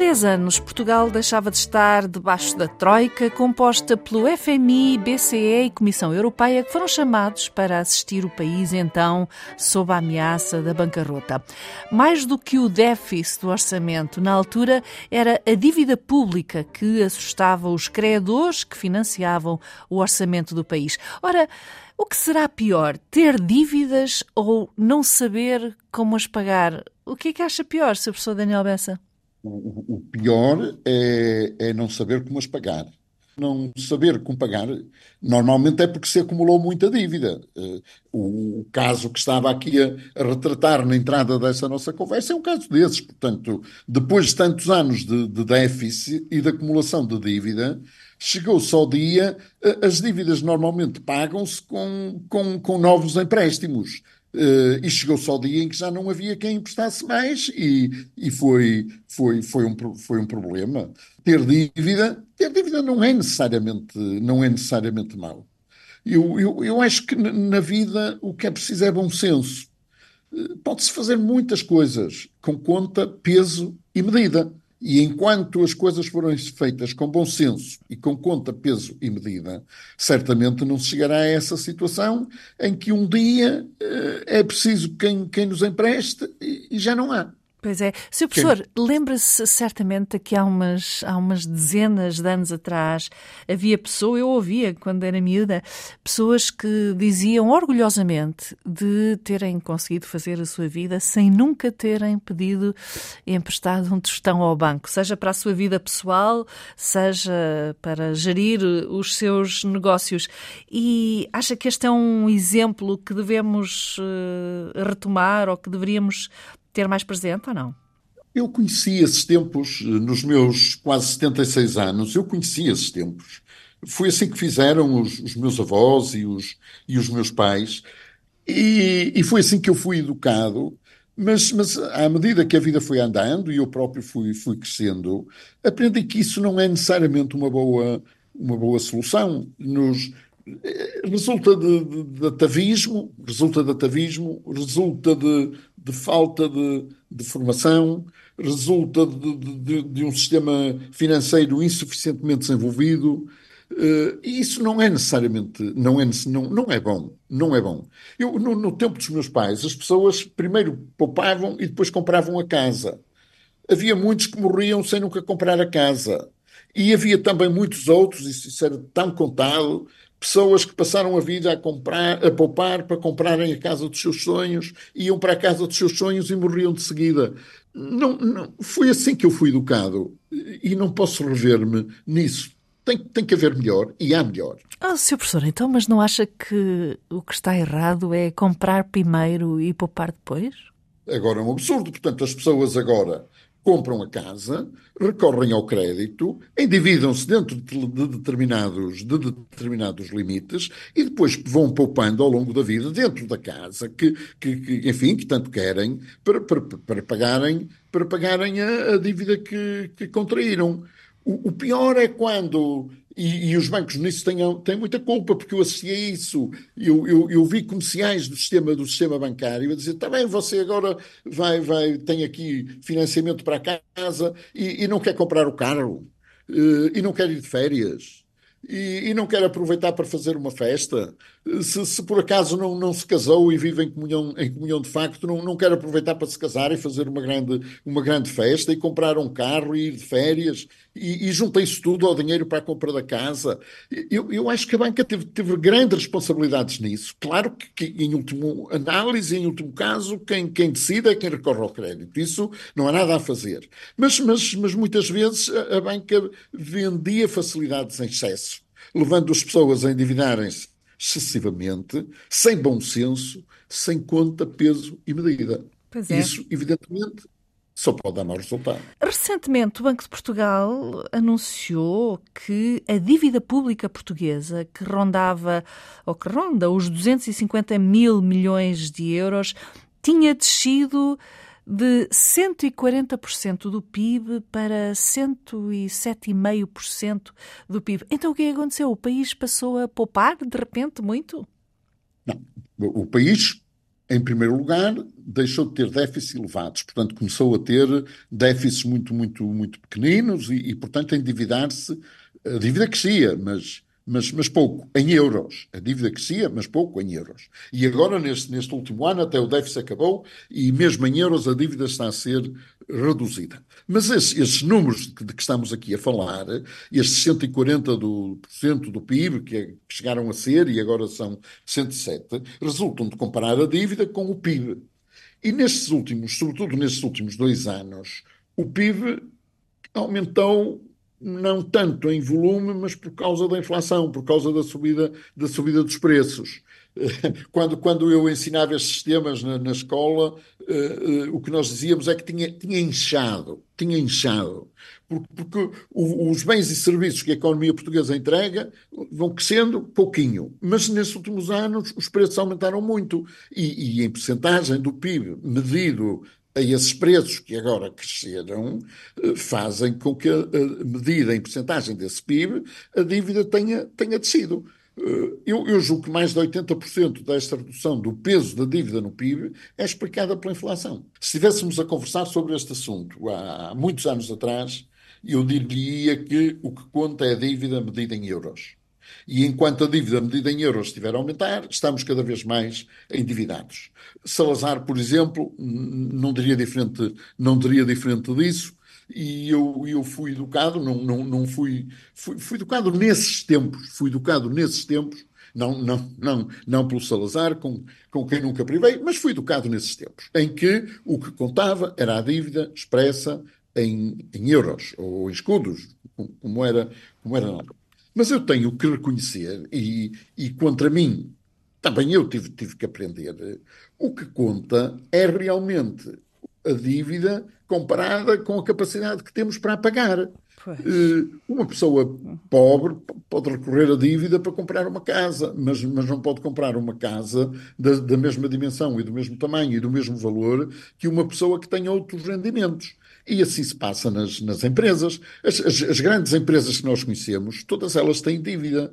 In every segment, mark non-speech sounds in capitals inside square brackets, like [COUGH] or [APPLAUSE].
10 anos, Portugal deixava de estar debaixo da Troika, composta pelo FMI, BCE e Comissão Europeia, que foram chamados para assistir o país, então, sob a ameaça da bancarrota. Mais do que o déficit do orçamento, na altura, era a dívida pública que assustava os credores que financiavam o orçamento do país. Ora, o que será pior, ter dívidas ou não saber como as pagar? O que é que acha pior, Sr. Professor Daniel Bessa? O, o pior é, é não saber como as pagar. Não saber como pagar, normalmente é porque se acumulou muita dívida. Eh, o, o caso que estava aqui a, retratar na entrada dessa nossa conversa é um caso desses. Portanto, depois de tantos anos de, de déficit e de acumulação de dívida, chegou-se ao dia, eh, as dívidas normalmente pagam-se com, com, com novos empréstimos. Uh, e chegou-se ao dia em que já não havia quem emprestasse mais e, e foi, foi, foi, um, foi um problema. Ter dívida, ter dívida não é necessariamente, não é necessariamente mau. Eu, eu, eu acho que na vida o que é preciso é bom senso. Uh, Pode-se fazer muitas coisas com conta, peso e medida. E enquanto as coisas forem feitas com bom senso e com conta, peso e medida, certamente não se chegará a essa situação em que um dia uh, é preciso quem, quem nos empreste e, e já não há. Pois é. Sr. Professor, lembra-se certamente que há umas, há umas dezenas de anos atrás havia pessoa, eu ouvia quando era miúda, pessoas que diziam orgulhosamente de terem conseguido fazer a sua vida sem nunca terem pedido emprestado um tostão ao banco, seja para a sua vida pessoal, seja para gerir os seus negócios. E acha que este é um exemplo que devemos uh, retomar ou que deveríamos ter mais presente ou não? Eu conheci esses tempos nos meus quase 76 anos, eu conheci esses tempos. Foi assim que fizeram os, os meus avós e os, e os meus pais, e, e, foi assim que eu fui educado. Mas, mas à medida que a vida foi andando e eu próprio fui, fui crescendo, aprendi que isso não é necessariamente uma boa, uma boa solução. Nos, resulta de, de, de, atavismo, resulta de atavismo, resulta de, de falta de, de, formação, resulta de, de, um sistema financeiro insuficientemente desenvolvido. Uh, e isso não é necessariamente, não é, não, não é bom, não é bom. Eu, no, no tempo dos meus pais, as pessoas primeiro poupavam e depois compravam a casa. Havia muitos que morriam sem nunca comprar a casa. E havia também muitos outros, isso, isso era tão contado, pessoas que passaram a vida a comprar, a poupar para comprarem a casa dos seus sonhos, iam para a casa dos seus sonhos e morriam de seguida. Não, não foi assim que eu fui educado e não posso rever-me nisso. Tem, tem que haver melhor e há melhor. Ah, Sr. Professor, então, mas não acha que o que está errado é comprar primeiro e poupar depois? Agora é um absurdo. Portanto, as pessoas agora compram a casa, recorrem ao crédito, endividam-se dentro de determinados, de determinados limites e depois vão poupando ao longo da vida dentro da casa, que, que, que enfim, que tanto querem, para, para, para pagarem, para pagarem a, a dívida que, que contraíram. O, o pior é quando e, e, os bancos nisso têm, têm muita culpa, porque eu assisti a isso. Eu, eu, eu, vi comerciais do sistema, do sistema bancário a dizer: está bem, você agora vai, vai, tem aqui financiamento para casa e, e não quer comprar o carro, uh, e não quer ir de férias, e, e, não quer aproveitar para fazer uma festa. Se, se, por acaso não, não se casou e vive em comunhão, em comunhão de facto, não, não quer aproveitar para se casar e fazer uma grande, uma grande festa e comprar um carro e ir de férias e, e isso tudo ao dinheiro para a compra da casa. Eu, eu acho que a banca teve, teve grandes responsabilidades nisso. Claro que, que, em último análise, em último caso, quem, quem decide é quem recorre ao crédito. Isso não há nada a fazer. Mas, mas, mas muitas vezes a, a banca vendia facilidades em excesso, levando as pessoas a endividarem-se excessivamente, sem bom senso, sem conta, peso e medida. É. Isso, evidentemente, só pode dar mau resultado. Recentemente, o Banco de Portugal anunciou que a dívida pública portuguesa, que rondava, ou que ronda, os 250 mil milhões de euros, tinha descido de 140% do PIB para 107,5% do PIB. Então o que aconteceu? O país passou a poupar de repente muito? Não. O país, em primeiro lugar, deixou de ter déficits elevados, portanto começou a ter déficits muito, muito, muito pequeninos e, e portanto, endividar-se. A dívida crescia, mas mas, mas pouco, em euros. A dívida crescia, mas pouco em euros. E agora, neste, neste último ano, até o déficit acabou e mesmo em euros a dívida está a ser reduzida. Mas esses, esses números de que, de que, estamos aqui a falar, estes 140% do, do PIB, que, é, que chegaram a ser e agora são 107, resultam de comparar a dívida com o PIB. E nestes últimos, sobretudo nestes últimos dois anos, o PIB aumentou não tanto em volume, mas por causa da inflação, por causa da subida, da subida dos preços. [LAUGHS] Quando, quando eu ensinava estes sistemas na, na escola, uh, uh, o que nós dizíamos é que tinha, tinha inchado, tinha inchado, porque, porque o, os bens e serviços que a economia portuguesa entrega vão crescendo pouquinho, mas nesses últimos anos os preços aumentaram muito e, e em percentagem do PIB medido a esses preços que agora cresceram eh, fazem com que, a medida em porcentagem desse PIB, a dívida tenha, tenha descido. Eh, eu, eu julgo que mais de 80% desta redução do peso da dívida no PIB é explicada pela inflação. Se estivéssemos a conversar sobre este assunto há muitos anos atrás, eu diria que o que conta é a dívida medida em euros. E enquanto a dívida medida em euros estiver a aumentar, estamos cada vez mais endividados. Salazar, por exemplo, não diria diferente, não diria diferente disso, e eu, eu fui educado, não, não, não fui, fui, fui educado nesses tempos, fui educado nesses tempos, não, não, não, não pelo Salazar, com, com quem nunca privei, mas fui educado nesses tempos, em que o que contava era a dívida expressa em, em euros ou em escudos, como era, como era não. Mas eu tenho que reconhecer, e, e contra mim também eu tive, tive que aprender, o que conta é realmente a dívida comparada com a capacidade que temos para pagar. Pois. Eh, uma pessoa pobre pode recorrer à dívida para comprar uma casa, mas, mas não pode comprar uma casa da, da mesma dimensão e do mesmo tamanho e do mesmo valor que uma pessoa que tenha outros rendimentos. E assim se passa nas, nas empresas. As, as, as, grandes empresas que nós conhecemos, todas elas têm dívida.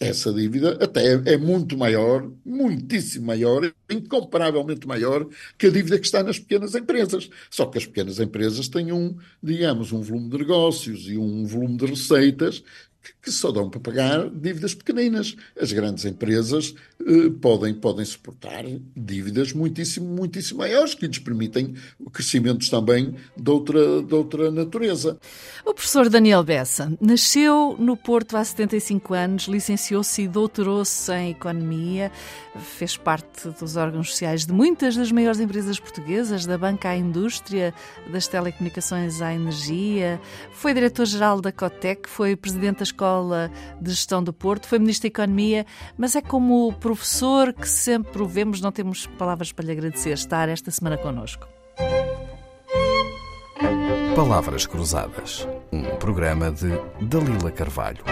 Essa dívida até é, é muito maior, muitíssimo maior, incomparavelmente maior que a dívida que está nas pequenas empresas. Só que as pequenas empresas têm um, digamos, um volume de negócios e um volume de receitas que só dão para pagar dívidas pequeninas. As grandes empresas eh, podem, podem suportar dívidas muitíssimo, muitíssimo maiores, que lhes permitem crescimentos também de outra, de outra natureza. O professor Daniel Bessa nasceu no Porto há 75 anos, licenciou-se e doutorou-se em Economia, fez parte dos órgãos sociais de muitas das maiores empresas portuguesas, da banca à indústria, das telecomunicações à energia, foi diretor-geral da Cotec, foi presidente da Escola de Gestão do Porto, foi Ministro da Economia, mas é como professor que sempre o vemos, não temos palavras para lhe agradecer estar esta semana connosco. Palavras Cruzadas, um programa de Dalila Carvalho.